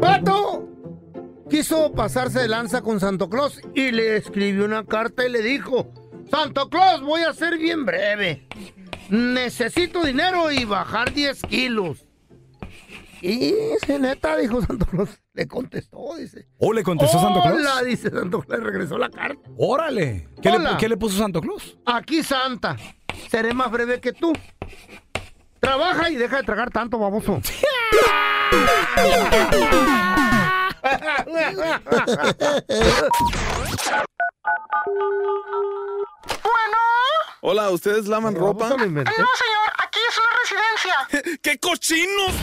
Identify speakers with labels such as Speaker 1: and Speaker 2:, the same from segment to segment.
Speaker 1: Pato quiso pasarse de lanza con Santo Claus y le escribió una carta y le dijo, Santo Claus, voy a ser bien breve. Necesito dinero y bajar 10 kilos. Y dice, neta, dijo Santo Claus. Le contestó, dice.
Speaker 2: ¿O le contestó Santo Claus?
Speaker 1: Hola, dice Santo Claus, le regresó la carta.
Speaker 2: Órale. ¿Qué,
Speaker 1: Hola.
Speaker 2: le, qué le puso Santo Claus?
Speaker 1: Aquí Santa, seré más breve que tú. Trabaja y deja de tragar tanto, baboso.
Speaker 3: Hola, ¿ustedes lavan ropa?
Speaker 1: Inventé.
Speaker 4: señor, aquí es una residencia.
Speaker 3: ¡Qué cochinos!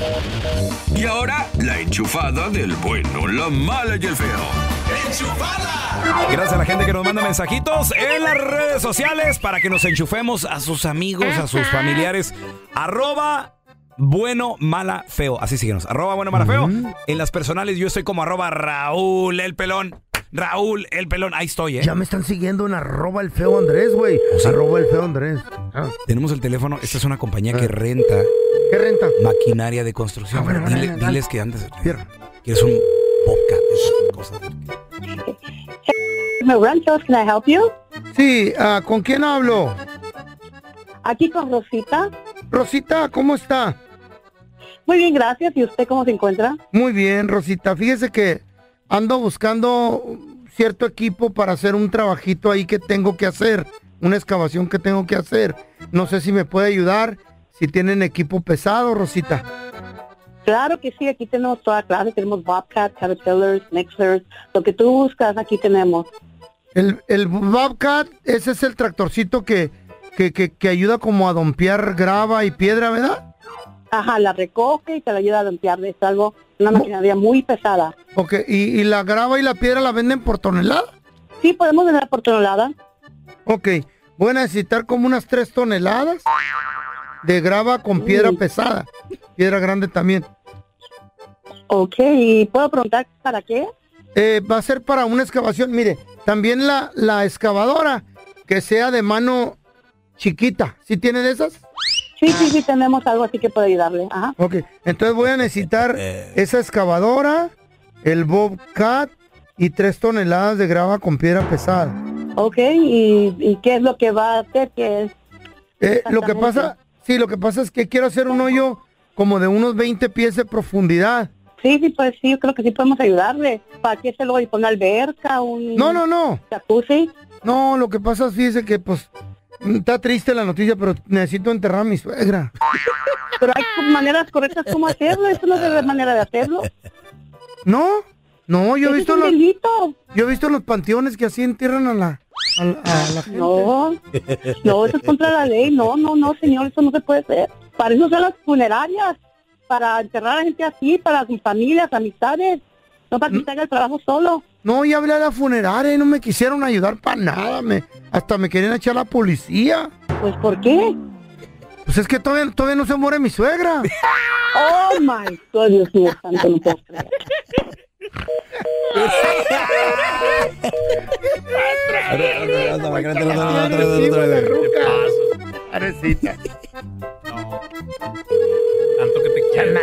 Speaker 5: Y ahora, la enchufada del bueno, la mala y el feo.
Speaker 2: Gracias a la gente que nos manda mensajitos en las redes sociales para que nos enchufemos a sus amigos, a sus familiares. Arroba bueno, mala, feo. Así síguenos. Arroba bueno, mala, feo. En las personales yo estoy como arroba Raúl el pelón. Raúl el pelón. Ahí estoy, ¿eh?
Speaker 1: Ya me están siguiendo en arroba el feo Andrés, güey. Arroba el feo Andrés. Ah,
Speaker 2: Tenemos el teléfono. Esta es una compañía que renta
Speaker 1: ¿Qué renta?
Speaker 2: maquinaria de construcción.
Speaker 1: Ah, bueno,
Speaker 2: Dile-
Speaker 1: dale, dale.
Speaker 2: diles que antes
Speaker 1: Cierra.
Speaker 2: quieres un bobcat. esas cosas.
Speaker 4: Ranchos, can I help you?
Speaker 1: Sí, ah, ¿con quién hablo?
Speaker 4: Aquí con Rosita.
Speaker 1: Rosita, ¿cómo está?
Speaker 4: Muy bien, gracias. ¿Y usted cómo se encuentra?
Speaker 1: Muy bien, Rosita. Fíjese que ando buscando cierto equipo para hacer un trabajito ahí que tengo que hacer, una excavación que tengo que hacer. No sé si me puede ayudar, si tienen equipo pesado, Rosita.
Speaker 4: Claro que sí, aquí tenemos toda clase. Tenemos Bobcat, Caterpillars, Mixers. Lo que tú buscas, aquí tenemos.
Speaker 1: El, el Bobcat, ese es el tractorcito que, que, que, que ayuda como a dompear grava y piedra, ¿verdad?
Speaker 4: Ajá, la recoge y te la ayuda a limpiar. Es algo, una maquinaria muy pesada.
Speaker 1: Ok, ¿y, y la grava y la piedra la venden por tonelada?
Speaker 4: Sí, podemos vender por tonelada.
Speaker 1: Ok, voy a necesitar como unas tres toneladas de grava con piedra pesada. Piedra grande también.
Speaker 4: Ok, ¿y puedo preguntar para qué?
Speaker 1: Eh, va a ser para una excavación. Mire, también la, la excavadora que sea de mano chiquita. ¿Sí tiene de esas?
Speaker 4: Sí, sí, sí, tenemos algo así que puede ayudarle. Ajá.
Speaker 1: Ok, entonces voy a necesitar esa excavadora, el Bobcat y tres toneladas de grava con piedra pesada.
Speaker 4: Ok, ¿y, y qué es lo que va a hacer? ¿Qué es?
Speaker 1: Eh, lo que pasa, sí, lo que pasa es que quiero hacer un hoyo como de unos 20 pies de profundidad.
Speaker 4: Sí, sí, pues sí, yo creo que sí podemos ayudarle. ¿Para qué se lo poner alberca? Un
Speaker 1: No, no, no.
Speaker 4: jacuzzi?
Speaker 1: No, lo que pasa es, fíjese que pues está triste la noticia, pero necesito enterrar a mi suegra.
Speaker 4: Pero hay maneras correctas como hacerlo. Eso no es la manera de hacerlo.
Speaker 1: No, no, yo he visto
Speaker 4: es
Speaker 1: los,
Speaker 4: delito.
Speaker 1: yo he visto los panteones que así entierran a la, a, a la gente.
Speaker 4: No, no, eso es contra la ley. No, no, no, señor, eso no se puede hacer. Para eso son las funerarias. Para enterrar a gente así, para sus familias, amistades. No para que se haga el trabajo solo.
Speaker 1: No, ya hablé a la funeraria y no me quisieron ayudar para nada. Me, hasta me querían echar a la policía.
Speaker 4: Pues, ¿por qué?
Speaker 1: Pues es que todavía, todavía no se muere mi suegra.
Speaker 4: Oh, my God, Dios mío, santo, no puedo creer.
Speaker 2: Tanto que te quiero.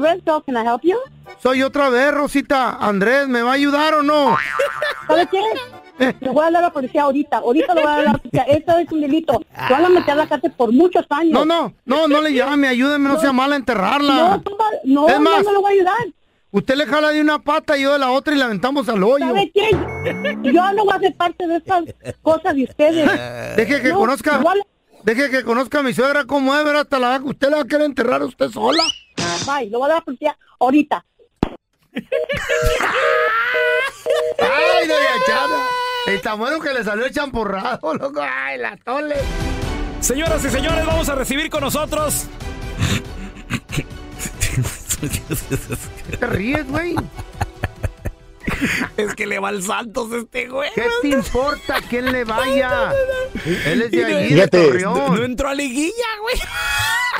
Speaker 4: Red can I help you?
Speaker 1: Soy otra vez, Rosita. Andrés, ¿me va a ayudar o no?
Speaker 4: ¿Sabe qué? Le voy a hablar a la policía ahorita. Ahorita le voy a hablar a la policía. Esto es un delito. Te van a meter a la cárcel por muchos años.
Speaker 1: No, no, no, no le llame, ayúdeme, no, sea mala enterrarla.
Speaker 4: No, no,
Speaker 1: Es más,
Speaker 4: no me lo voy a ayudar.
Speaker 1: Usted le jala de una pata y yo de la otra y la aventamos al hoyo.
Speaker 4: ¿Sabe qué? Yo no voy a ser parte de estas cosas de ustedes.
Speaker 1: Deje que
Speaker 4: No,
Speaker 1: conozca.
Speaker 4: igual-
Speaker 1: Deje que conozca a mi suegra cómo es, ¿verdad? Hasta la usted la va a querer enterrar usted sola.
Speaker 4: Bye, lo voy a dar a la policía ahorita.
Speaker 1: Ay, doña Chana. Está bueno que le salió el champurrado, loco. Ay, la tole.
Speaker 2: Señoras y señores, vamos a recibir con nosotros.
Speaker 1: ¿Qué te ríes, güey?
Speaker 2: Es que le va al Santos este güey.
Speaker 1: ¿Qué te importa quién le vaya? Él es de allí, de
Speaker 6: Fíjate,
Speaker 1: Torreón.
Speaker 2: No entró a liguilla, güey.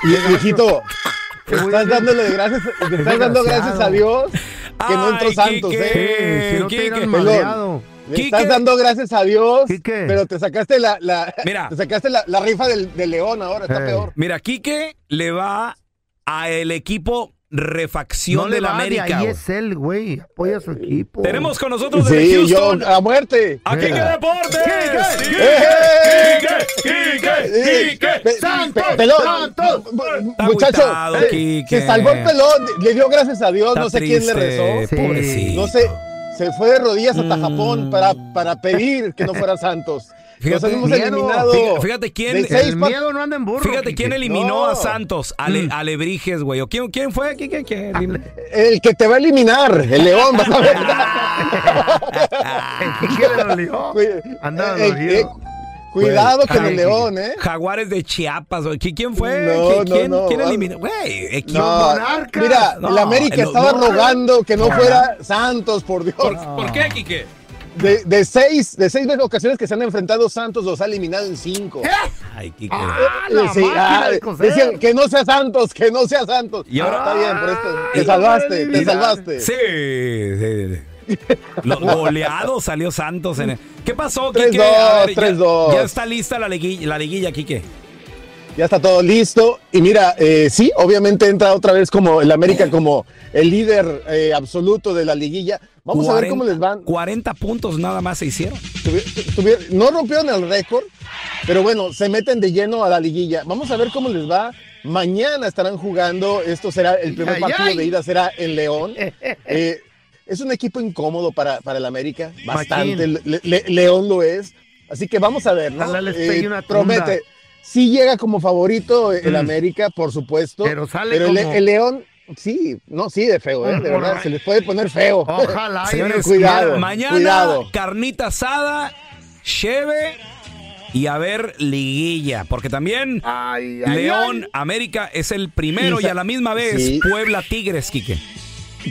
Speaker 6: Y, viejito, te estás dándole gracias, te estás dando gracias a Dios que no entró Santos, ¿eh?
Speaker 1: Si no te hubieran.
Speaker 6: Le estás dando gracias a Dios,
Speaker 1: Quique.
Speaker 6: pero te sacaste la, la
Speaker 2: Mira.
Speaker 6: te sacaste la, la rifa del, del león ahora, está
Speaker 1: Ey.
Speaker 6: peor.
Speaker 2: Mira, Quique le va a el equipo refacción
Speaker 1: No de
Speaker 2: América.
Speaker 1: ahí es él, güey. Apoya a su equipo.
Speaker 2: Tenemos con nosotros desde
Speaker 6: Sí, yo
Speaker 2: Houston
Speaker 6: a muerte.
Speaker 2: a Quique Deportes. Quique, Quique.
Speaker 6: pe-
Speaker 1: ¡Santos! ¡Santos!
Speaker 6: muchacho, eh,
Speaker 2: Quique.
Speaker 6: se salvó el pelón, le dio gracias a Dios,
Speaker 2: Está
Speaker 6: no sé quién le rezó.
Speaker 1: Sí.
Speaker 2: Pobrecito.
Speaker 6: No sé, se fue de rodillas hasta
Speaker 2: Mm.
Speaker 6: Japón para, para pedir que no fuera Santos.
Speaker 2: Fíjate,
Speaker 6: hemos
Speaker 1: miedo.
Speaker 6: eliminado.
Speaker 2: Fíjate, fíjate quién-
Speaker 1: El miedo no anda en burro.
Speaker 2: Fíjate quién eliminó
Speaker 6: No.
Speaker 2: a Santos, Ale, Alebrijes, güey. ¿O quién, quién fue? ¿Quién, quién, quién?
Speaker 6: El que te va a eliminar, el león, vas a ver.
Speaker 1: El Quique le dolió.
Speaker 6: Cuida-
Speaker 1: Anda
Speaker 6: eh, eh, Cuidado con
Speaker 2: Ay,
Speaker 6: el león, ¿eh?
Speaker 2: Jaguares de Chiapas, güey. ¿Qui- ¿Quién fue?
Speaker 6: No,
Speaker 2: ¿Qui-
Speaker 6: no,
Speaker 2: ¿Quién,
Speaker 6: no.
Speaker 2: quién eliminó? Güey, equipo.
Speaker 6: No,
Speaker 1: Monarcas.
Speaker 6: mira,
Speaker 2: No,
Speaker 6: el América estaba
Speaker 2: no.
Speaker 6: rogando que no fuera Santos, por Dios.
Speaker 2: ¿Por qué, Quique?
Speaker 6: De, de seis, de seis ocasiones que se han enfrentado Santos, los ha eliminado en cinco.
Speaker 2: Ay, Quique.
Speaker 1: Ah, la
Speaker 6: Sí,
Speaker 1: máquina
Speaker 6: ah, decían que no sea Santos, que no sea Santos.
Speaker 2: Y ahora-
Speaker 6: está bien, por esto. Te salvaste, te salvaste.
Speaker 2: Sí, sí. Lo- goleado salió Santos en el- ¿Qué pasó,
Speaker 6: 3-2,
Speaker 2: Quique? A ver, ya-
Speaker 6: 3-2.
Speaker 2: Ya, está lista la liguilla, la liguilla, Quique.
Speaker 6: Ya está todo listo. Y mira, eh, sí, obviamente entra otra vez como el América como el líder eh, absoluto de la liguilla. Vamos a ver cómo les van.
Speaker 2: 40 puntos nada más se hicieron.
Speaker 6: Tuvi- tuvi- no rompieron el récord, pero bueno, se meten de lleno a la liguilla. Vamos a ver cómo les va. Mañana estarán jugando. Esto será el primer partido
Speaker 1: ay.
Speaker 6: de ida, será en León. Eh, es un equipo incómodo para, para el América, bastante.
Speaker 1: Machín.
Speaker 6: Le- Le- León lo es. Así que vamos a ver, ¿no?
Speaker 1: Ojalá les pegue
Speaker 6: Eh,
Speaker 1: una
Speaker 6: promete. Sí llega como favorito el
Speaker 1: Mm.
Speaker 6: América, por supuesto.
Speaker 1: Pero sale
Speaker 6: el,
Speaker 1: como-
Speaker 6: el León, sí, no, sí, de feo, ¿eh? De verdad, se les puede poner feo.
Speaker 1: Ojalá. y
Speaker 2: Señores,
Speaker 6: cuidado,
Speaker 2: mañana
Speaker 6: cuidado.
Speaker 2: carnita asada, cheve y a ver liguilla, porque también
Speaker 1: Ay, ay,
Speaker 2: León
Speaker 1: ay.
Speaker 2: América es el primero
Speaker 6: Y
Speaker 2: a la misma vez
Speaker 6: Sí.
Speaker 2: Puebla Tigres, Quique.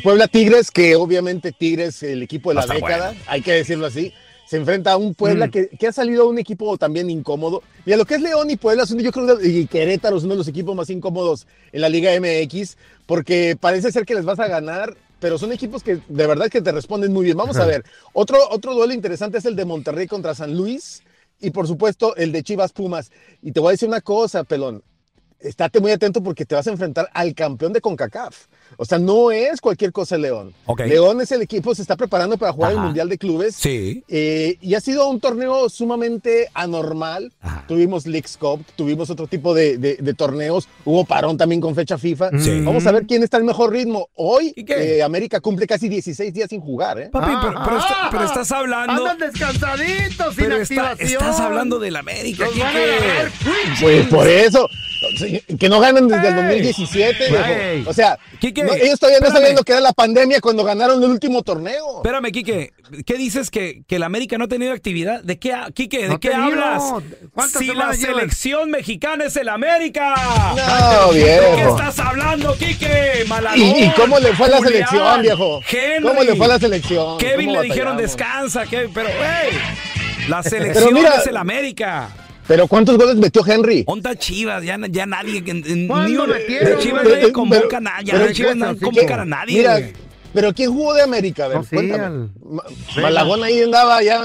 Speaker 6: Puebla Tigres, que obviamente Tigres, el equipo de la década,
Speaker 2: bueno.
Speaker 6: hay que decirlo así, se enfrenta a un Puebla
Speaker 1: Mm.
Speaker 6: que, que ha salido a un equipo también incómodo. Mira, lo que es León y Puebla, son, yo creo, y Querétaro son uno de los equipos más incómodos en la Liga MX, porque parece ser que les vas a ganar, pero son equipos que de verdad que te responden muy bien. Vamos a ver, otro, otro duelo interesante es el de Monterrey contra San Luis, y por supuesto el de Chivas Pumas. Y te voy a decir una cosa, pelón, estate muy atento porque te vas a enfrentar al campeón de CONCACAF. O sea, no es cualquier cosa el León. León es el equipo, se está preparando para jugar el
Speaker 2: Ajá.
Speaker 6: Mundial de Clubes.
Speaker 2: Sí.
Speaker 6: Eh, y ha sido un torneo sumamente anormal.
Speaker 2: Ajá.
Speaker 6: Tuvimos Leagues Cup, tuvimos otro tipo de, de- de torneos. Hubo parón también con fecha FIFA.
Speaker 2: Sí.
Speaker 6: Vamos a ver quién está en mejor ritmo. Hoy eh, América cumple casi 16 días sin jugar. ¿eh?
Speaker 2: Papi, pero, pero está-
Speaker 1: Ah,
Speaker 2: pero estás hablando.
Speaker 1: Andan descansaditos, sin
Speaker 2: Pero está- estás hablando del América,
Speaker 1: Los van a.
Speaker 6: Pues por eso. Que no ganan desde el
Speaker 2: Ey.
Speaker 6: 2017. viejo.
Speaker 2: Ey.
Speaker 6: O sea,
Speaker 2: Quique,
Speaker 6: no- ellos todavía no
Speaker 2: espérame.
Speaker 6: sabían lo que era la pandemia cuando ganaron el último torneo.
Speaker 2: Espérame, Quique, ¿qué dices que, que la América no ha tenido actividad? ¿De qué, Quique, de
Speaker 1: No
Speaker 2: qué hablas?
Speaker 1: ¿Cuántas
Speaker 2: Si la
Speaker 1: llevan?
Speaker 2: selección mexicana es el América.
Speaker 6: No,
Speaker 2: ¿De qué
Speaker 6: viejo.
Speaker 2: estás hablando, Quique?
Speaker 6: ¿Y, y cómo le fue a la
Speaker 2: Julián,
Speaker 6: selección, viejo?
Speaker 2: Henry.
Speaker 6: ¿Cómo le fue a la selección?
Speaker 2: Kevin
Speaker 6: ¿Cómo
Speaker 2: le dijeron descansa, Kevin, pero hey, la selección
Speaker 6: mira-
Speaker 2: es el América.
Speaker 6: Pero ¿cuántos goles metió Henry?
Speaker 2: Onda Chivas, ya, ya nadie, en- en-
Speaker 1: ¿Cuándo
Speaker 2: ni un-
Speaker 1: metieron,
Speaker 2: de Chivas
Speaker 1: güey?
Speaker 2: nadie convoca
Speaker 6: Pero-
Speaker 2: a nadie,
Speaker 6: pero
Speaker 2: Chivas no convocan a nadie,
Speaker 6: Mira,
Speaker 2: güey.
Speaker 6: pero ¿quién jugó de América? A ver,
Speaker 1: No, sí, al-
Speaker 6: Ma- Malagón ahí andaba, ya,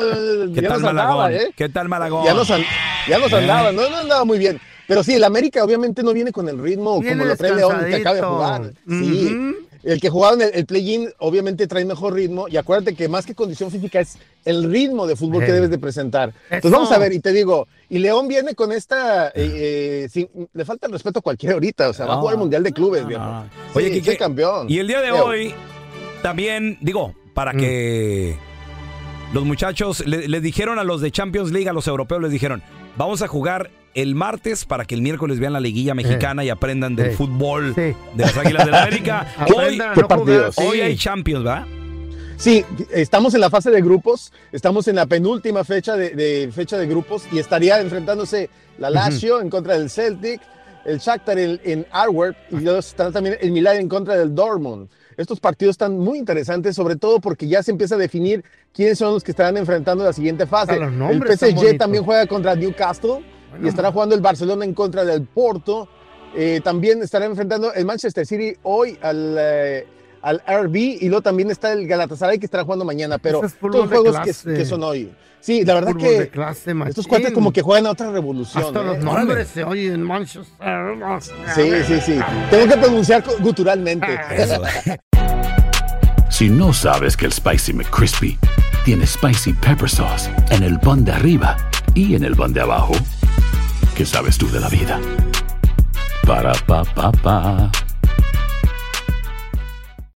Speaker 2: ¿Qué
Speaker 6: ya
Speaker 2: tal
Speaker 6: nos andaba,
Speaker 2: Malagón?
Speaker 6: ¿eh?
Speaker 2: ¿Qué tal Malagón?
Speaker 6: Ya nos, an- ya nos
Speaker 2: Eh.
Speaker 6: andaba, no, no andaba muy bien. Pero sí, el América obviamente no viene con el ritmo
Speaker 1: Viene
Speaker 6: como lo trae León, que acaba de jugar. Sí. El que jugaba en el, el play-in obviamente trae mejor ritmo y acuérdate que más que condición física es el ritmo de fútbol que debes de presentar.
Speaker 1: Eso.
Speaker 6: Entonces vamos a ver y te digo, y León viene con esta, eh, eh, sin- le falta el respeto a cualquiera ahorita, o sea, va a jugar el Mundial de Clubes, viejo.
Speaker 2: Ah.
Speaker 6: Sí,
Speaker 2: Oye,
Speaker 6: soy campeón.
Speaker 2: Y el día de hoy, también, digo, para
Speaker 1: Mm.
Speaker 2: que los muchachos le, le dijeron a los de Champions League, a los europeos, les dijeron, vamos a jugar el martes para que el miércoles vean la liguilla mexicana y aprendan del
Speaker 1: Eh.
Speaker 2: fútbol
Speaker 1: Sí.
Speaker 2: de las Águilas de la América. hoy, hoy hay Champions, ¿va?
Speaker 6: Sí, estamos en la fase de grupos, estamos en la penúltima fecha de, de fecha de grupos y estaría enfrentándose la Lazio en contra del Celtic, el Shakhtar en, en y luego está también el Milan en contra del Dortmund. Estos partidos están muy interesantes, sobre todo porque ya se empieza a definir quiénes son los que estarán enfrentando la siguiente fase.
Speaker 1: Los
Speaker 6: El PSG también juega contra Newcastle y estará jugando el Barcelona en contra del Porto. Eh, también estará enfrentando el Manchester City hoy al, eh, al RB y luego también está el Galatasaray que estará jugando mañana, pero
Speaker 1: es
Speaker 6: todos
Speaker 1: de
Speaker 6: juegos que son hoy. Sí, la verdad
Speaker 1: de
Speaker 6: que
Speaker 1: clase,
Speaker 6: estos cuates como que juegan a otra revolución.
Speaker 1: Hasta
Speaker 6: ¿eh?
Speaker 1: los nombres se oyen Manchester.
Speaker 6: Sí, sí, sí. Tengo que pronunciar guturalmente.
Speaker 2: Eso.
Speaker 7: Si no sabes que el Spicy McCrispy tiene Spicy Pepper Sauce en el pan de arriba y en el pan de abajo, ¿qué sabes tú de la vida? Para, pa, pa, pa.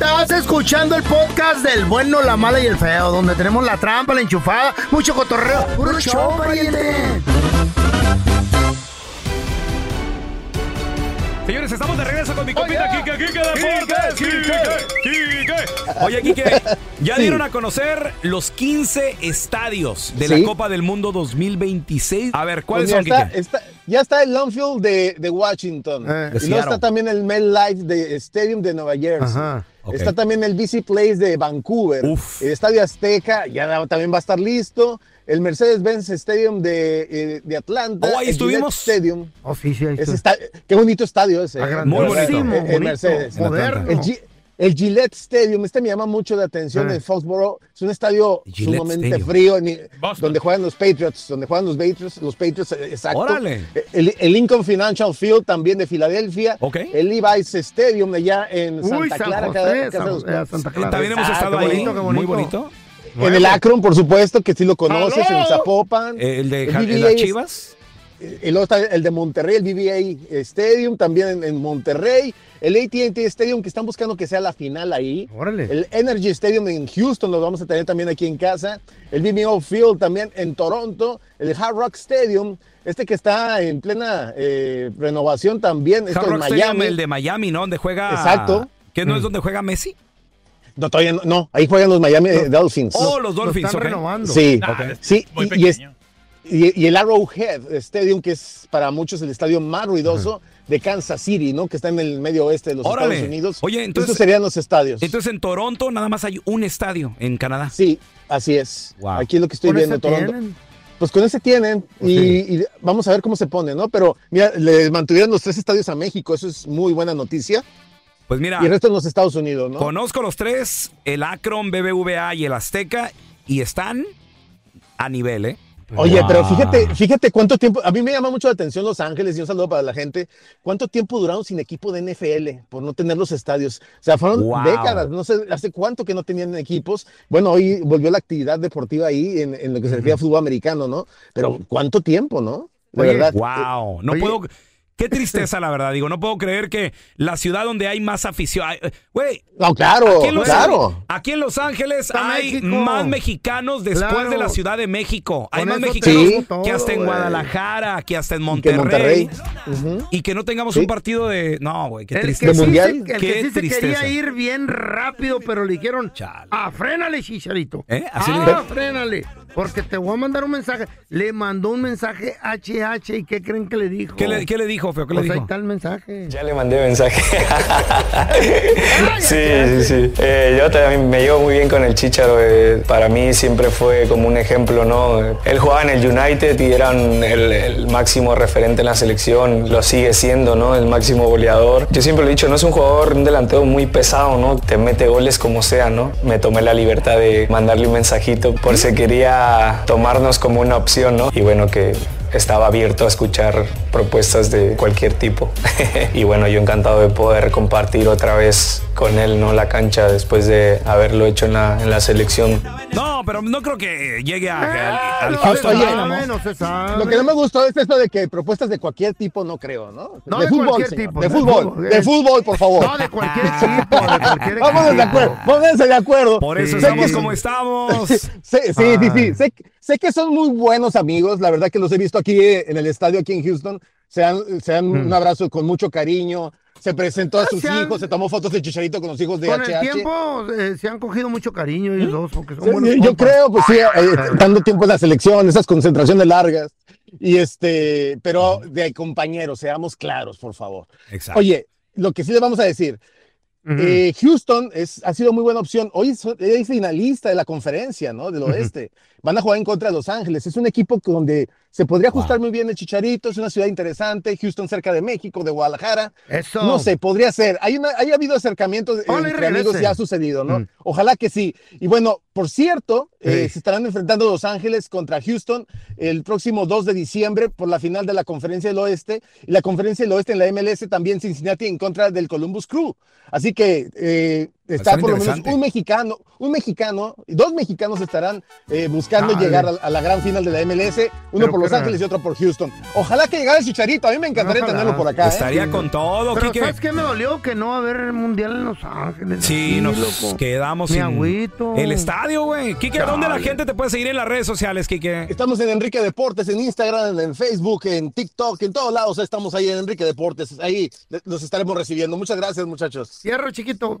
Speaker 1: Estás escuchando el podcast del bueno, la mala y el feo, donde tenemos la trampa, la enchufada, mucho cotorreo. ¡Puro show, pariente!
Speaker 2: Señores, estamos de regreso con mi compita Kike, Kike Deportes. Kike, Kike. Oye, Kike, ya
Speaker 6: Sí.
Speaker 2: dieron a conocer los 15 estadios de
Speaker 6: Sí.
Speaker 2: la Copa del Mundo 2026. A ver, ¿cuáles
Speaker 6: Pues
Speaker 2: son,
Speaker 6: mira,
Speaker 2: Kike?
Speaker 6: está, está- ya está el Longfield de, de Washington.
Speaker 1: Eh.
Speaker 2: De
Speaker 6: y luego
Speaker 2: Seattle.
Speaker 6: está también el MetLife de Stadium de Nueva Jersey.
Speaker 1: Ajá.
Speaker 6: Está también el BC Place de Vancouver.
Speaker 2: Uf.
Speaker 6: El Estadio Azteca ya también va a estar listo. El Mercedes-Benz Stadium de, eh, de Atlanta.
Speaker 2: Oh, ahí
Speaker 6: el Gillette
Speaker 2: estuvimos.
Speaker 6: Stadium.
Speaker 1: Oh, sí, sí, ahí
Speaker 6: Ese
Speaker 1: está.
Speaker 6: está- qué bonito estadio ese.
Speaker 1: Ah,
Speaker 6: ¿eh?
Speaker 2: Muy bonito.
Speaker 6: El- Mercedes.
Speaker 1: Moderno.
Speaker 6: El, el Gillette Stadium, este me llama mucho la atención
Speaker 1: Ah.
Speaker 6: en Foxborough. Es un estadio
Speaker 2: Gillette
Speaker 6: sumamente
Speaker 2: Stadium.
Speaker 6: frío, en- donde juegan los Patriots, donde juegan los Patriots, los Patriots, eh, exacto.
Speaker 2: Órale.
Speaker 6: El, el Lincoln Financial Field también de Filadelfia.
Speaker 2: Ok.
Speaker 6: El Levi's Stadium allá en Santa
Speaker 1: Uy, San
Speaker 6: Clara.
Speaker 1: José,
Speaker 6: cada-
Speaker 1: San Santa Clara.
Speaker 2: También hemos
Speaker 6: Ah,
Speaker 2: estado
Speaker 6: qué
Speaker 2: ahí.
Speaker 1: bonito,
Speaker 2: Muy
Speaker 1: bonito.
Speaker 6: En el Akron, por supuesto, que sí lo conoces, en Zapopan.
Speaker 2: Eh, El de
Speaker 6: El BBA
Speaker 2: las
Speaker 6: es-
Speaker 2: Chivas.
Speaker 6: Y luego está el de Monterrey, el BBA Stadium, también en, en Monterrey. El AT&T Stadium, que están buscando que sea la final ahí.
Speaker 1: Órale.
Speaker 6: El Energy Stadium en Houston, lo vamos a tener también aquí en casa. El BMO Field también en Toronto. El Hard Rock Stadium, este que está en plena eh, renovación también. Esto
Speaker 2: Hard
Speaker 6: en
Speaker 2: Rock Stadium,
Speaker 6: Miami.
Speaker 2: el de Miami, ¿no? Donde juega.
Speaker 6: Exacto.
Speaker 2: ¿Que no es donde juega Messi?
Speaker 6: No, todavía no, no, ahí juegan los Miami Dolphins.
Speaker 2: Oh, los
Speaker 1: Lo
Speaker 2: Dolphins.
Speaker 1: están renovando.
Speaker 6: Sí,
Speaker 8: Nah,
Speaker 6: sí,
Speaker 8: muy
Speaker 6: y, y es-
Speaker 8: pequeño.
Speaker 6: Y- y el Arrowhead Stadium, que es para muchos el estadio más ruidoso de Kansas City, ¿no? Que está en el medio oeste de los
Speaker 2: Órale.
Speaker 6: Estados Unidos.
Speaker 2: Oye, entonces-
Speaker 6: Estos serían los estadios.
Speaker 2: Entonces en Toronto nada más hay un estadio en Canadá.
Speaker 6: sí, así es.
Speaker 2: Wow.
Speaker 6: Aquí es lo que estoy
Speaker 1: Con
Speaker 6: viendo,
Speaker 1: ese
Speaker 6: Toronto.
Speaker 1: tienen.
Speaker 6: pues con ese tienen y, y vamos a ver cómo se pone, ¿no? Pero mira, le mantuvieron los tres estadios a México, eso es muy buena noticia.
Speaker 2: Pues mira,
Speaker 6: Y el resto en los Estados Unidos, ¿no?
Speaker 2: conozco los tres, el Akron, BBVA y el Azteca, y están a nivel, ¿eh?
Speaker 6: Oye, pero fíjate, fíjate cuánto tiempo, a mí me llama mucho la atención Los Ángeles y un saludo para la gente, cuánto tiempo duraron sin equipo de NFL por no tener los estadios. O sea, fueron
Speaker 2: Wow.
Speaker 6: décadas, no sé, hace cuánto que no tenían equipos. Bueno, hoy volvió la actividad deportiva ahí en, en lo que se refiere a fútbol americano, ¿no? Pero cuánto tiempo, ¿no? De
Speaker 2: Oye,
Speaker 6: verdad.
Speaker 2: wow, no
Speaker 6: Oye.
Speaker 2: puedo. Qué tristeza, la verdad. Digo, no puedo creer que la ciudad donde hay más afición. Güey.
Speaker 6: No, claro,
Speaker 2: aquí en Los,
Speaker 6: claro.
Speaker 2: Aquí en Los Ángeles
Speaker 1: Está
Speaker 2: hay
Speaker 1: México.
Speaker 2: más mexicanos después
Speaker 1: Claro.
Speaker 2: de la Ciudad de México. Hay
Speaker 1: Con
Speaker 2: más mexicanos que hasta en. Guadalajara, que hasta en
Speaker 6: que
Speaker 2: Monterrey. Y que no tengamos
Speaker 6: Sí.
Speaker 2: un partido de. No, güey, qué
Speaker 1: El que
Speaker 2: tristeza.
Speaker 1: sí
Speaker 6: mundial.
Speaker 1: se- el
Speaker 2: Qué
Speaker 1: que sí se
Speaker 2: tristeza.
Speaker 1: quería ir bien rápido, pero le dijeron,
Speaker 2: Chale.
Speaker 1: ah, frénale, chicharito.
Speaker 2: ¿Eh? Así le
Speaker 1: ah,
Speaker 2: dijeron.
Speaker 1: frénale, porque te voy a mandar un mensaje. Le mandó un mensaje HH y ¿qué creen que le dijo?
Speaker 2: ¿Qué le, qué le dijo, feo? ¿Qué le
Speaker 1: Pues ahí
Speaker 2: dijo?
Speaker 1: está el mensaje.
Speaker 9: Ya le mandé mensaje. sí, sí, sí. Eh, yo también me llevo muy bien con el Chicharo. eh, para mí siempre fue como un ejemplo, ¿no? Él jugaba en el United y era el, el máximo referente en la selección. Lo sigue siendo, ¿no? El máximo goleador. Yo siempre lo he dicho, no es un jugador, un delantero muy pesado, ¿no? Te mete goles como sea, ¿no? Me tomé la libertad de mandarle un mensajito por si quería tomarnos como una opción, ¿no? Y bueno, que estaba abierto a escuchar propuestas de cualquier tipo. y bueno, yo encantado de poder compartir otra vez con él ¿no? la cancha después de haberlo hecho en la, en la selección.
Speaker 2: No, pero no creo que llegue a-
Speaker 1: Ah,
Speaker 2: al, al
Speaker 1: no se sabe.
Speaker 6: Lo que no me gustó es eso de que propuestas de cualquier tipo no creo, ¿no?
Speaker 1: No,
Speaker 6: de,
Speaker 1: de
Speaker 6: fútbol,
Speaker 1: cualquier
Speaker 6: señor,
Speaker 1: tipo,
Speaker 6: de
Speaker 1: de
Speaker 6: fútbol,
Speaker 1: fútbol,
Speaker 6: de
Speaker 1: eh.
Speaker 6: fútbol, por favor.
Speaker 1: No, de cualquier tipo, de cualquier
Speaker 6: Vámonos de acuerdo, pónganse de acuerdo.
Speaker 2: Por eso estamos
Speaker 6: que-
Speaker 2: como estamos.
Speaker 6: Sí, sí, sí, sí, sí. Sé, sé que son muy buenos amigos. La verdad que los he visto aquí eh, en el estadio, aquí en Houston. Se dan, se dan un abrazo con mucho cariño. Se presentó a sus
Speaker 1: se han-
Speaker 6: hijos, se tomó fotos de Chicharito con los hijos de
Speaker 1: Con
Speaker 6: HH.
Speaker 1: el tiempo eh, se han cogido mucho cariño ellos dos, porque son
Speaker 6: Sí,
Speaker 1: buenos
Speaker 6: yo creo, pues sí, eh, tanto tiempo en la selección, esas concentraciones largas. Y este, pero de compañeros, seamos claros, por favor.
Speaker 2: Exacto.
Speaker 6: Oye, lo que sí le vamos a decir, eh, Houston es, ha sido muy buena opción. Hoy es, es finalista de la conferencia, ¿no? Del oeste. Van a jugar en contra de Los Ángeles. Es un equipo donde se podría ajustar muy bien el Chicharito. Es una ciudad interesante. Houston cerca de México, de Guadalajara.
Speaker 1: Eso.
Speaker 6: No sé, podría ser. Hay, una, hay habido acercamientos
Speaker 1: y
Speaker 6: entre amigos, ya ha sucedido, ¿no?
Speaker 1: Mm.
Speaker 6: Ojalá que sí. Y bueno, por cierto, eh, se estarán enfrentando Los Ángeles contra Houston el próximo 2 de diciembre por la final de la Conferencia del Oeste. Y la Conferencia del Oeste en la MLS también Cincinnati en contra del Columbus Crew. Así que eh, está por lo menos un mexicano, un mexicano, dos mexicanos estarán eh, buscando
Speaker 1: Dale.
Speaker 6: llegar a, a la gran final de la MLS, uno
Speaker 1: Pero
Speaker 6: por Los Ángeles y otro por Houston. Ojalá que llegara el Chicharito, a mí me encantaría
Speaker 1: Ojalá.
Speaker 6: tenerlo por acá. ¿eh?
Speaker 2: Estaría con todo,
Speaker 1: Pero
Speaker 2: Quique.
Speaker 1: ¿sabes qué me dolió? Que no va a haber mundial en Los Ángeles.
Speaker 2: Sí, nos
Speaker 1: loco.
Speaker 2: quedamos
Speaker 1: Mi
Speaker 2: sin
Speaker 1: agüito.
Speaker 2: el estadio, güey. Quique, ¿dónde la gente te puede seguir en las redes sociales, Quique?
Speaker 6: Estamos en Enrique Deportes, en Instagram, en Facebook, en TikTok, en todos lados estamos ahí en Enrique Deportes. Ahí los estaremos recibiendo. Muchas gracias, muchachos.
Speaker 1: Cierro, chiquito.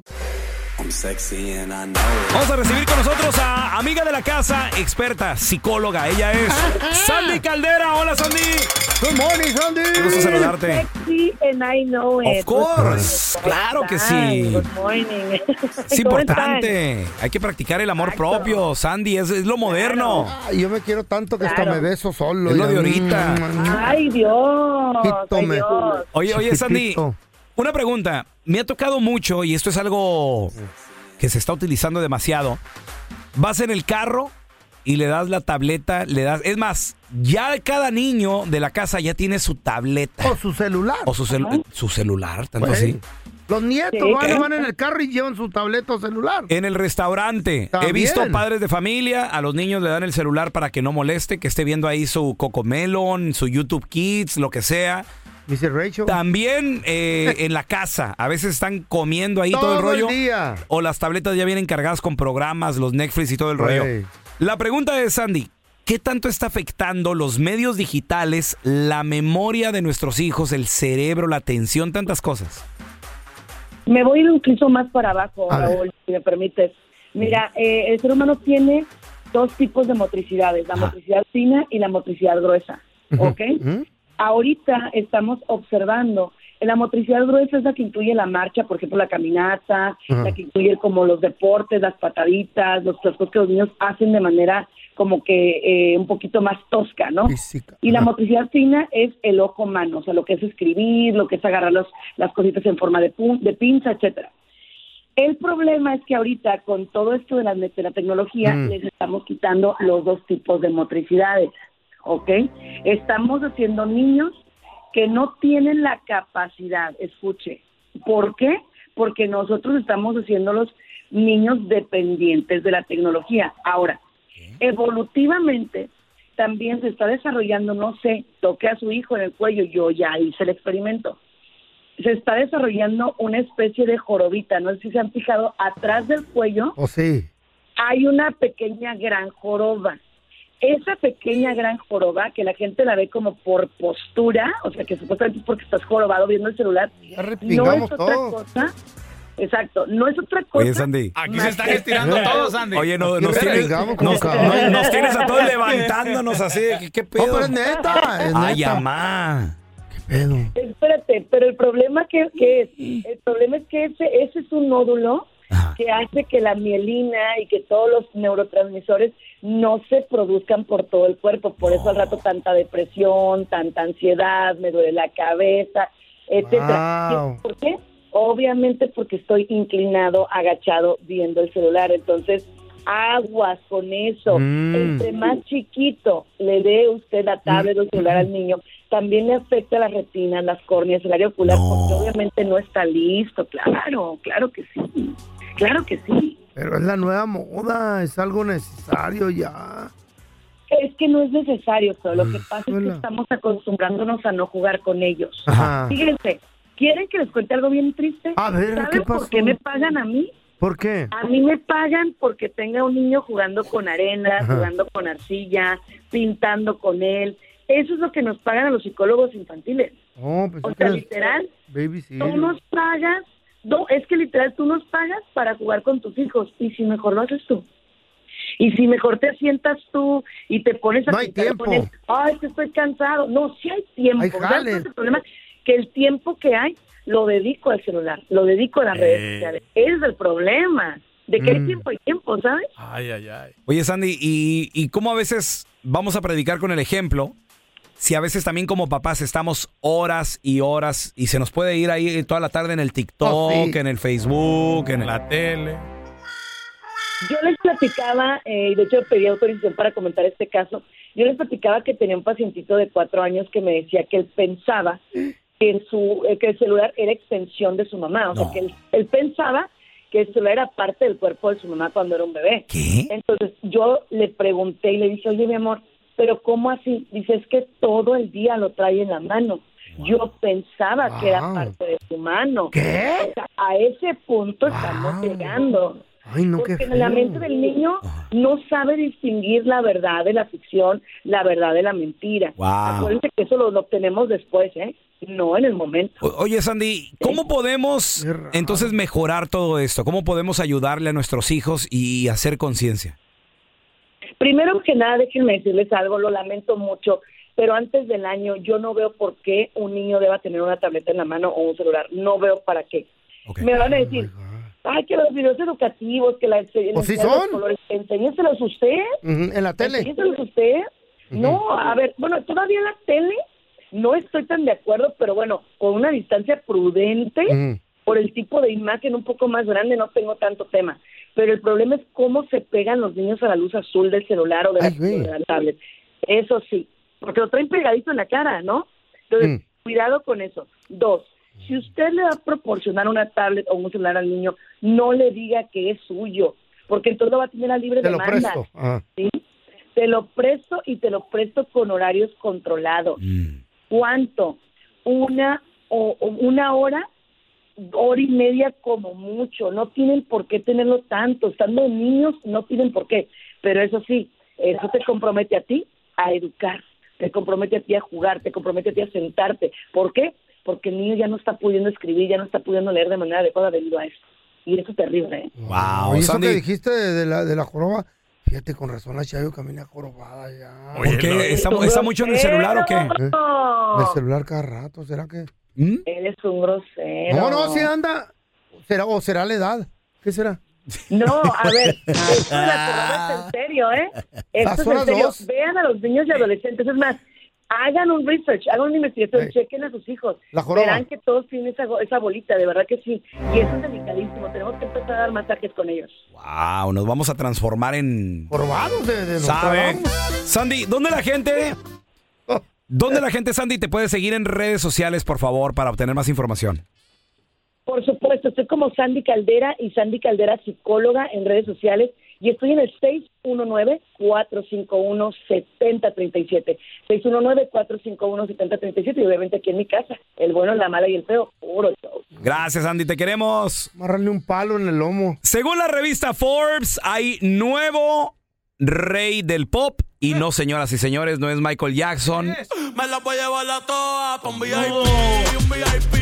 Speaker 2: Vamos a recibir con nosotros a amiga de la casa, experta, psicóloga. Ella es Sandy Caldera. Hola, Sandy.
Speaker 1: Good morning, Sandy.
Speaker 2: Qué gusto saludarte.
Speaker 10: Sexy and I know it.
Speaker 2: Of course. Claro que sí.
Speaker 10: Good morning.
Speaker 2: Es
Speaker 10: ¿Cómo
Speaker 2: importante. Hay que practicar el amor propio, Sandy. Es, es lo moderno.
Speaker 1: Ay, yo me quiero tanto que hasta
Speaker 10: Claro.
Speaker 1: me beso solo.
Speaker 2: Es lo de ahorita.
Speaker 10: están? Ay, Dios. Ay. Dios.
Speaker 2: Oye, oye, Sandy,
Speaker 1: Chiquitito.
Speaker 2: Una pregunta. Me ha tocado mucho y esto es algo que se está utilizando demasiado. Vas en el carro y le das la tableta, le das... Es más, ya cada niño de la casa ya tiene su tableta.
Speaker 1: O su celular.
Speaker 2: O su, cel- su celular, tanto
Speaker 1: Güey.
Speaker 2: así.
Speaker 1: Los nietos
Speaker 10: Sí.
Speaker 1: van, van en el carro y llevan su tableta o celular.
Speaker 2: En el restaurante. He visto padres de familia, a los niños le dan el celular para que no moleste, que esté viendo ahí su Cocomelon, su YouTube Kids, lo que sea.
Speaker 1: Dice Rachel.
Speaker 2: También eh, en la casa, a veces están comiendo ahí todo,
Speaker 1: Todo
Speaker 2: el rollo.
Speaker 1: el día.
Speaker 2: O las tabletas ya vienen cargadas con programas, los Netflix y todo el rollo. La pregunta es, Sandy, ¿qué tanto está afectando los medios digitales, la memoria de nuestros hijos, el cerebro, la atención, tantas cosas?
Speaker 10: Me voy a ir incluso más para abajo. Raúl, si me permites. Mira, eh, el ser humano tiene dos tipos de motricidades, la motricidad fina y la motricidad gruesa. ¿Ok?
Speaker 1: Ujú.
Speaker 10: Ahorita estamos observando, la motricidad gruesa es la que incluye la marcha, por ejemplo, la caminata, la que incluye como los deportes, las pataditas, los cosas que los niños hacen de manera como que eh, un poquito más tosca, ¿no? Y la motricidad fina es el ojo mano, o sea, lo que es escribir, lo que es agarrar los, las cositas en forma de, pun- de pinza, etcétera. El problema es que ahorita con todo esto de la, de la tecnología
Speaker 11: Mm.
Speaker 10: les estamos quitando los dos tipos de motricidades, ¿ok? Estamos haciendo niños que no tienen la capacidad, escuche, ¿por qué? Porque nosotros estamos haciendo los niños dependientes de la tecnología. Ahora, evolutivamente también se está desarrollando, no sé, toque a su hijo en el cuello, yo ya hice el experimento. Se está desarrollando una especie de jorobita, no sé si se han fijado, atrás del cuello
Speaker 1: ¿O sí?
Speaker 10: hay una pequeña gran joroba. Esa pequeña gran joroba, que la gente la ve como por postura, o sea que supuestamente es porque estás jorobado viendo el celular, no es otra cosa. Exacto, no es otra cosa.
Speaker 2: Oye, Sandy.
Speaker 8: Aquí se están estirando todos, Sandy.
Speaker 2: Oye, no, nos, tienes,
Speaker 8: repingamos
Speaker 2: nos,
Speaker 8: como
Speaker 2: nos-
Speaker 8: caballos.
Speaker 2: nos tienes a todos levantándonos así. ¿Qué, qué pedo?
Speaker 1: pero es neta, es
Speaker 2: Ay,
Speaker 1: neta.
Speaker 2: amá.
Speaker 10: Espérate, pero el problema que, que es, el problema es que ese, ese es un nódulo que hace que la mielina y que todos los neurotransmisores no se produzcan por todo el cuerpo, por eso al rato tanta depresión, tanta ansiedad, me duele la cabeza, etcétera.
Speaker 1: Wow.
Speaker 10: ¿Por qué? Obviamente porque estoy inclinado, agachado, viendo el celular, entonces aguas con eso.
Speaker 11: Mm.
Speaker 10: Entre más chiquito le dé usted la tablet o el celular al niño, también le afecta las retinas, las córneas, el área ocular, porque obviamente no está listo. Claro, claro que sí. Claro que sí.
Speaker 1: Pero es la nueva moda, es algo necesario ya.
Speaker 10: Es que no es necesario, solo lo que pasa es que estamos acostumbrándonos a no jugar con ellos.
Speaker 1: Ajá.
Speaker 10: Fíjense, ¿quieren que les cuente algo bien triste?
Speaker 1: A ver,
Speaker 10: ¿Saben
Speaker 1: ¿qué
Speaker 10: por qué me pagan a mí?
Speaker 1: ¿Por qué?
Speaker 10: A mí me pagan porque tenga un niño jugando con arena,
Speaker 1: Ajá.
Speaker 10: jugando con arcilla, pintando con él. Eso es lo que nos pagan a los psicólogos infantiles.
Speaker 1: Oh, pues
Speaker 10: O sea, literal,
Speaker 1: Baby sí.
Speaker 10: tú nos pagas, no, es que literal tú nos pagas para jugar con tus hijos y si mejor lo haces tú. Y si mejor te sientas tú y te pones a
Speaker 1: No hay
Speaker 10: pintar
Speaker 1: tiempo.
Speaker 10: ay, que estoy cansado. No, sí hay tiempo.
Speaker 1: Hay
Speaker 10: ¿Sabes
Speaker 1: jale.
Speaker 10: es el problema? Que el tiempo que hay lo dedico al celular, lo dedico a las redes
Speaker 2: Eh.
Speaker 10: sociales. Es el problema. De que hay
Speaker 2: Mm.
Speaker 10: tiempo, hay tiempo, ¿sabes?
Speaker 2: Ay, ay, ay. Oye, Sandy, ¿y, ¿y cómo a veces vamos a predicar con el ejemplo? Si a veces también como papás estamos horas y horas y se nos puede ir ahí toda la tarde en el TikTok,
Speaker 10: Oh, sí.
Speaker 2: en el Facebook, en la tele.
Speaker 10: Yo les platicaba, eh, y de hecho pedí autorización para comentar este caso, yo les platicaba que tenía un pacientito de cuatro años que me decía que él pensaba que, su, eh, que el celular era extensión de su mamá, o sea, que él, él pensaba que el celular era parte del cuerpo de su mamá cuando era un bebé. Entonces yo le pregunté y le dije, oye mi amor, pero ¿cómo así? Dice, es que todo el día lo trae en la mano. Yo pensaba que era parte de su mano.
Speaker 1: ¿Qué?
Speaker 10: O sea, a ese punto estamos llegando.
Speaker 1: Ay, no, qué
Speaker 10: Porque en la mente del niño no sabe distinguir la verdad de la ficción, la verdad de la mentira.
Speaker 2: Wow.
Speaker 10: Acuérdense que eso lo, lo obtenemos después, ¿eh? No en el momento.
Speaker 2: O- Oye, Sandy, ¿cómo podemos entonces mejorar todo esto? ¿Cómo podemos ayudarle a nuestros hijos y hacer conciencia?
Speaker 10: Primero que nada, déjenme decirles algo, lo lamento mucho, pero antes del año yo no veo por qué un niño deba tener una tableta en la mano o un celular. No veo para qué. Me van a decir, ay, que los videos educativos, que la
Speaker 1: Pues sí
Speaker 10: enseñan los
Speaker 1: son.
Speaker 10: colores, enséñeselos usted.
Speaker 1: En la tele.
Speaker 10: Enséñeselos usted. No, a ver, bueno, todavía la tele no estoy tan de acuerdo, pero bueno, con una distancia prudente, por el tipo de imagen un poco más grande, no tengo tanto tema. Pero el problema es cómo se pegan los niños a la luz azul del celular o de, la,
Speaker 1: Ay, güey.
Speaker 10: de la tablet. Eso sí, porque lo traen pegadito en la cara, ¿no? Entonces,
Speaker 1: Mm.
Speaker 10: cuidado con eso. Dos, si usted le va a proporcionar una tablet o un celular al niño, no le diga que es suyo, porque entonces lo va a tener a libre
Speaker 1: Te lo
Speaker 10: demanda.
Speaker 1: presto. Ajá.
Speaker 10: ¿sí? Te lo presto y te lo presto con horarios controlados. ¿Cuánto? Una o, o una hora, hora y media como mucho. No tienen por qué tenerlo tanto. Estando niños no tienen por qué. Pero eso sí, eso te compromete a ti a educar, te compromete a ti a jugar, te compromete a ti a sentarte. ¿Por qué? Porque el niño ya no está pudiendo escribir, ya no está pudiendo leer de manera adecuada debido a eso. Y eso es terrible, ¿eh?
Speaker 2: Wow,
Speaker 1: Oye, eso
Speaker 2: Sandy.
Speaker 1: que dijiste de, de la, de la joroba, fíjate, con razón la Chayo camina jorobada ya.
Speaker 2: ¿Por qué? ¿Está, está mucho en el celular o qué?
Speaker 1: ¿Eh? El celular cada rato, ¿será que?
Speaker 2: ¿Mm?
Speaker 10: Eres un grosero.
Speaker 1: No, no, sí anda. ¿Será, ¿O será la edad? ¿Qué será?
Speaker 10: No, a ver, esto de la corona es en serio, ¿eh? Esto
Speaker 1: Las
Speaker 10: es en serio.
Speaker 1: dos.
Speaker 10: Vean a los niños y adolescentes. Es más, hagan un research, hagan una investigación, chequen a sus hijos.
Speaker 1: La joroba.
Speaker 10: Verán que todos tienen esa, go- esa bolita, de verdad que sí. Y eso es delicadísimo. Tenemos que empezar a dar masajes con ellos.
Speaker 2: Wow, nos vamos a transformar en.
Speaker 1: Jorbados de, de.
Speaker 2: Sandy, ¿dónde la gente. ¿Dónde la gente, Sandy, te puede seguir en redes sociales, por favor, para obtener más información?
Speaker 10: Por supuesto, estoy como Sandy Caldera y Sandy Caldera psicóloga en redes sociales y estoy en el 619-451-7037. 619-451-7037 y obviamente aquí en mi casa, el bueno, la mala y el feo, puro show.
Speaker 2: Gracias, Sandy, te queremos.
Speaker 1: Amarrarle un palo en el lomo.
Speaker 2: Según la revista Forbes, hay nuevo rey del pop. Y no, señoras y señores, no es Michael Jackson.
Speaker 3: Me la voy a llevar la toa pa' un VIP, un VIP.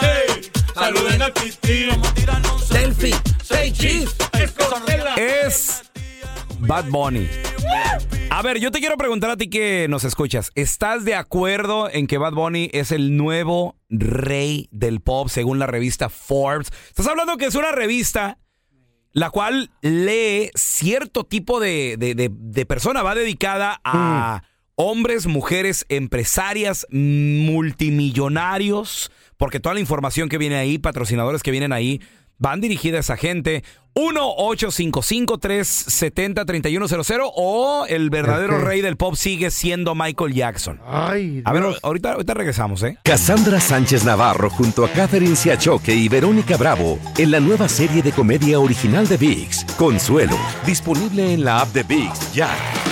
Speaker 3: Ey, saluden al selfie. Cheese.
Speaker 2: Es Bad Bunny. A ver, yo te quiero preguntar a ti que nos escuchas. ¿Estás de acuerdo en que Bad Bunny es el nuevo rey del pop según la revista Forbes? Estás hablando que es una revista la cual lee cierto tipo de, de- de- de persona, va dedicada a hombres, mujeres, empresarias, multimillonarios, porque toda la información que viene ahí, patrocinadores que vienen ahí, van dirigidas a esa gente. 1-855-370-3100 o el verdadero rey del pop sigue siendo Michael Jackson.
Speaker 1: Ay,
Speaker 2: A ver, ahorita, ahorita regresamos, ¿eh?
Speaker 12: Cassandra Sánchez Navarro junto a Catherine Siachoque y Verónica Bravo en la nueva serie de comedia original de VIX, Consuelo, disponible en la app de VIX ya.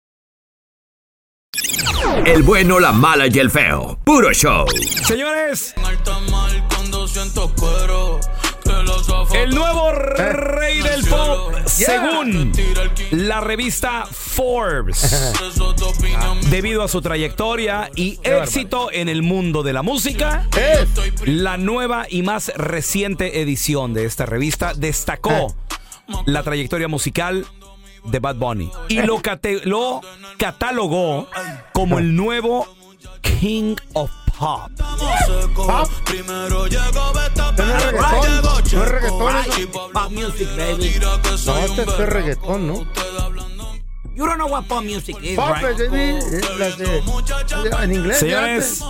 Speaker 5: El bueno, la mala y el feo. Puro show.
Speaker 2: Señores, El nuevo rey del pop, según la revista Forbes. Debido a su trayectoria y éxito en el mundo de la música, la nueva y más reciente edición de esta revista destacó la trayectoria musical de Bad Bunny y lo, lo catalogó como el nuevo King of Pop.
Speaker 3: Primero llegó Beta,
Speaker 1: No es reggaetón, no es reggaetón eso.
Speaker 3: Pop music, baby.
Speaker 1: No, este es reggaetón, ¿no?
Speaker 13: You don't know what pop music is,
Speaker 1: Pop,
Speaker 13: right?
Speaker 1: baby, eh, las de- en inglés.
Speaker 2: Señores,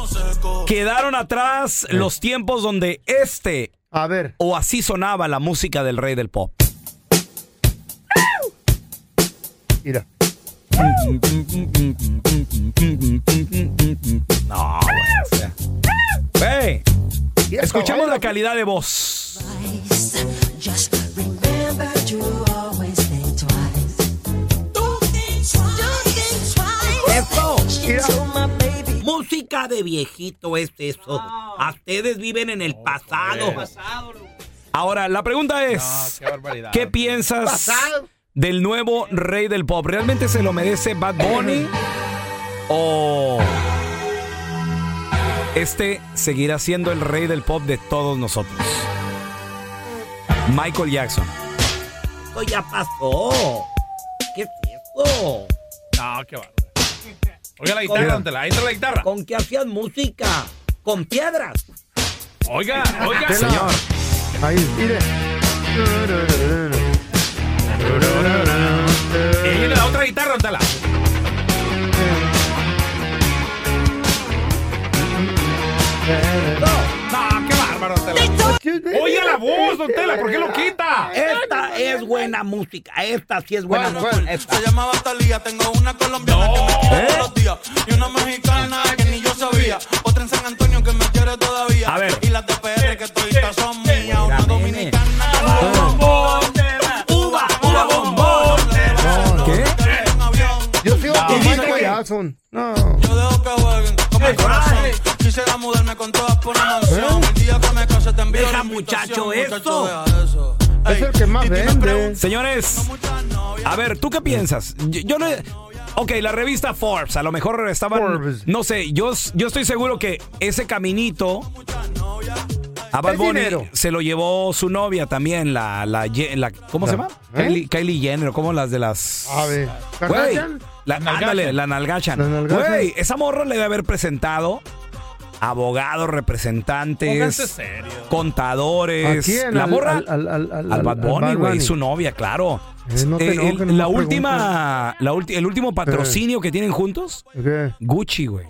Speaker 2: quedaron atrás los tiempos donde este
Speaker 1: A ver.
Speaker 2: o así sonaba la música del rey del pop.
Speaker 1: Mira.
Speaker 2: No, güey, o sea. Güey, escuchamos la calidad de voz.
Speaker 14: Just remember to always think twice. Don't think twice. Don't think twice.
Speaker 13: Música de viejito es eso. A ustedes viven en el pasado.
Speaker 2: Ahora, la pregunta es,
Speaker 13: qué barbaridad.
Speaker 2: ¿qué piensas del nuevo rey del pop? ¿Realmente se lo merece Bad Bunny? ¿O este seguirá siendo el rey del pop de todos nosotros? Michael Jackson.
Speaker 13: Esto ya pasó. ¿Qué es eso?
Speaker 15: No, qué bárbaro. Oiga la guitarra, don Tela, ahí está la guitarra.
Speaker 13: ¿Con qué hacían música? ¿Con piedras?
Speaker 15: Oiga, oiga.
Speaker 2: Señor.
Speaker 1: Ahí, mire.
Speaker 15: Y viene la otra guitarra, don Tela. No, qué bárbaro, don Tela. Oiga la voz,
Speaker 2: don Tela? ¿Por qué lo quita?
Speaker 13: Esta es buena música. Esta sí es buena
Speaker 3: ¿Cuál,
Speaker 13: música. Esta.
Speaker 3: Se llamaba Talía, tengo una colombiana que me quiere todos los días. Y una mexicana que ni yo sabía. Otra en San Antonio que me quiere todavía.
Speaker 2: A ver.
Speaker 3: Y las de PR que toditas son
Speaker 1: Jackson. No.
Speaker 3: Yo dejo que jueguen con mi corazón. Quisiera mudarme con todas por una mansión. El día que me case te envío
Speaker 13: Deja, muchacho, eso.
Speaker 1: Es el que más vende.
Speaker 2: Señores, a ver, ¿tú qué piensas? Yo, yo no... Ok, la revista Forbes, a lo mejor estaban...
Speaker 1: Forbes.
Speaker 2: No sé, yo, yo estoy seguro que ese caminito... A Bad Bunny se lo llevó su novia también, la... la, la- ¿Cómo se
Speaker 1: La-
Speaker 2: llama?
Speaker 1: ¿eh?
Speaker 2: Kylie, Kylie Jenner, como las de las...
Speaker 1: A ver.
Speaker 2: Güey. La, ándale, la nalgachan. Güey, esa morra le debe haber presentado abogados, representantes,
Speaker 15: serio.
Speaker 2: contadores.
Speaker 1: ¿A quién?
Speaker 2: La
Speaker 1: Al-
Speaker 2: morra
Speaker 1: al- al- al- al-
Speaker 2: al Bad Bunny, güey, su novia, claro.
Speaker 1: Eh, no
Speaker 2: Eh, el-
Speaker 1: no
Speaker 2: la última, la ulti- el último patrocinio que tienen juntos,
Speaker 1: ¿Qué?
Speaker 2: Gucci, güey.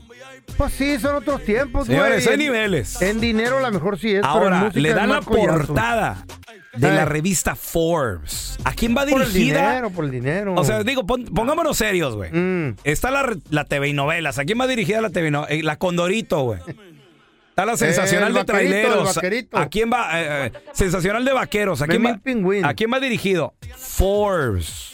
Speaker 1: Pues sí, son otros tiempos, güey.
Speaker 2: Señores, hay
Speaker 1: En-
Speaker 2: niveles.
Speaker 1: En dinero a lo mejor sí es, pero en
Speaker 2: Ahora,
Speaker 1: música
Speaker 2: le
Speaker 1: es
Speaker 2: dan la portada de la revista Forbes. ¿A quién va
Speaker 1: Por el
Speaker 2: dirigida?
Speaker 1: dinero, por el dinero.
Speaker 2: O sea, digo, pon- pongámonos serios, güey.
Speaker 1: Mm.
Speaker 2: Está la, re- la TV y novelas. ¿A quién va dirigida la TV y no- eh, La Condorito, güey. Está la sensacional
Speaker 1: el
Speaker 2: de
Speaker 1: vaquerito, el
Speaker 2: traileros.
Speaker 1: vaquerito.
Speaker 2: ¿A quién va? eh, eh, sensacional de vaqueros. ¿A quién,
Speaker 1: Memín
Speaker 2: va,
Speaker 1: Pingüín.
Speaker 2: ¿A quién va dirigido? Forbes.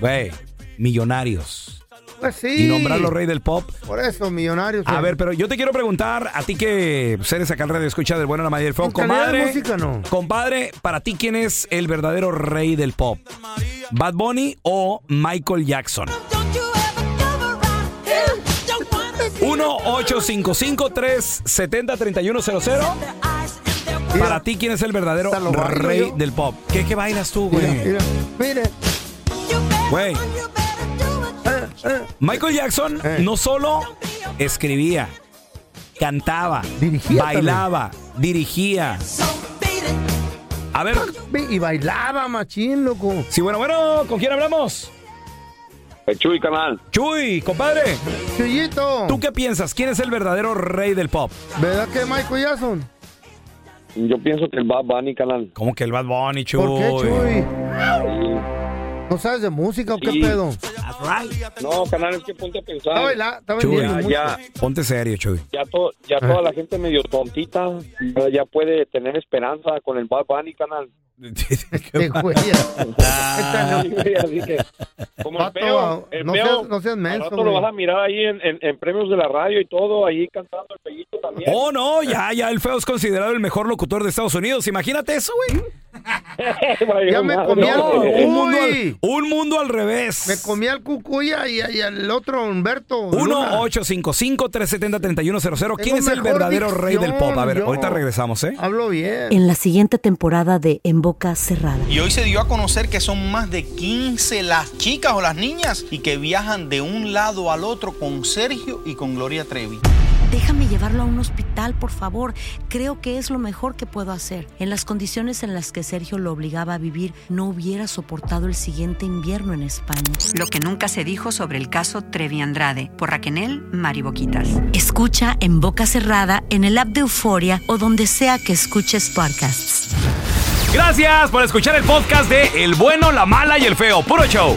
Speaker 2: Güey, millonarios.
Speaker 1: Pues sí.
Speaker 2: Y nombrarlo rey del pop.
Speaker 1: Por eso, millonarios.
Speaker 2: A ver, pero yo te quiero preguntar, a ti que eres acá en radio escucha del bueno, la madre del feo,
Speaker 1: de
Speaker 2: compadre.
Speaker 1: música, no.
Speaker 2: Compadre, para ti, ¿quién es el verdadero rey del pop? ¿Bad Bunny o Michael Jackson? 1-855-370-3100. Para ti, ¿quién es el verdadero rey
Speaker 1: yo.
Speaker 2: del pop? ¿Qué, qué bailas tú, güey?
Speaker 1: Mira, mira, mire.
Speaker 2: Güey. Michael Jackson
Speaker 1: Eh.
Speaker 2: no solo escribía, cantaba,
Speaker 1: Dirigía
Speaker 2: bailaba, dirigía. A ver,
Speaker 1: Ve, Y bailaba, machín, loco.
Speaker 2: sí, bueno, bueno, ¿con quién hablamos?
Speaker 16: Chuy, canal.
Speaker 2: Chuy, compadre,
Speaker 1: Chuyito.
Speaker 2: ¿tú qué piensas? ¿Quién es el verdadero rey del pop?
Speaker 1: ¿Verdad que Michael Jackson?
Speaker 16: Yo pienso que el Bad Bunny, canal.
Speaker 2: ¿Cómo que el Bad Bunny, Chuy?
Speaker 1: ¿Por qué, Chuy? ¿No sabes de música o qué
Speaker 16: Sí.
Speaker 1: pedo?
Speaker 16: No, canal, es que ponte a pensar.
Speaker 1: Está bailando, está
Speaker 2: Chuy,
Speaker 16: ya, ya,
Speaker 2: Ponte serio, Chuy.
Speaker 16: ya, to- ya toda la gente medio tontita ya, puede tener esperanza con el Bad Bunny, canal. El
Speaker 1: no seas- no seas
Speaker 16: al
Speaker 1: menso,
Speaker 16: rato lo vas a mirar ahí en, en- en premios de la radio y todo, ahí cantando el peguito también.
Speaker 2: Oh, no, ya, ya el feo es considerado el mejor locutor de Estados Unidos. Imagínate eso, güey.
Speaker 1: Ya me comí al cucuy.
Speaker 2: un mundo al, un mundo al revés.
Speaker 1: Me comí al cucuya y, y al otro Humberto. Luna.
Speaker 2: 1-855-370-3100. ¿Quién es el verdadero rey del pop? A ver, ahorita regresamos, ¿eh?
Speaker 1: Hablo bien.
Speaker 17: En la siguiente temporada de En Boca Cerrada.
Speaker 8: Y hoy se dio a conocer que son más de 15 las chicas o las niñas y que viajan de un lado al otro con Sergio y con Gloria Trevi.
Speaker 17: Déjame llevarlo a un hospital, por favor. Creo que es lo mejor que puedo hacer. En las condiciones en las que Sergio lo obligaba a vivir, no hubiera soportado el siguiente invierno en España.
Speaker 18: Lo que nunca se dijo sobre el caso Trevi Andrade por Raquel Mariboquitas.
Speaker 17: Escucha en boca cerrada, en el app de Euforia o donde sea que escuches podcasts.
Speaker 2: Gracias por escuchar el podcast de El bueno, la mala y el feo. Puro show.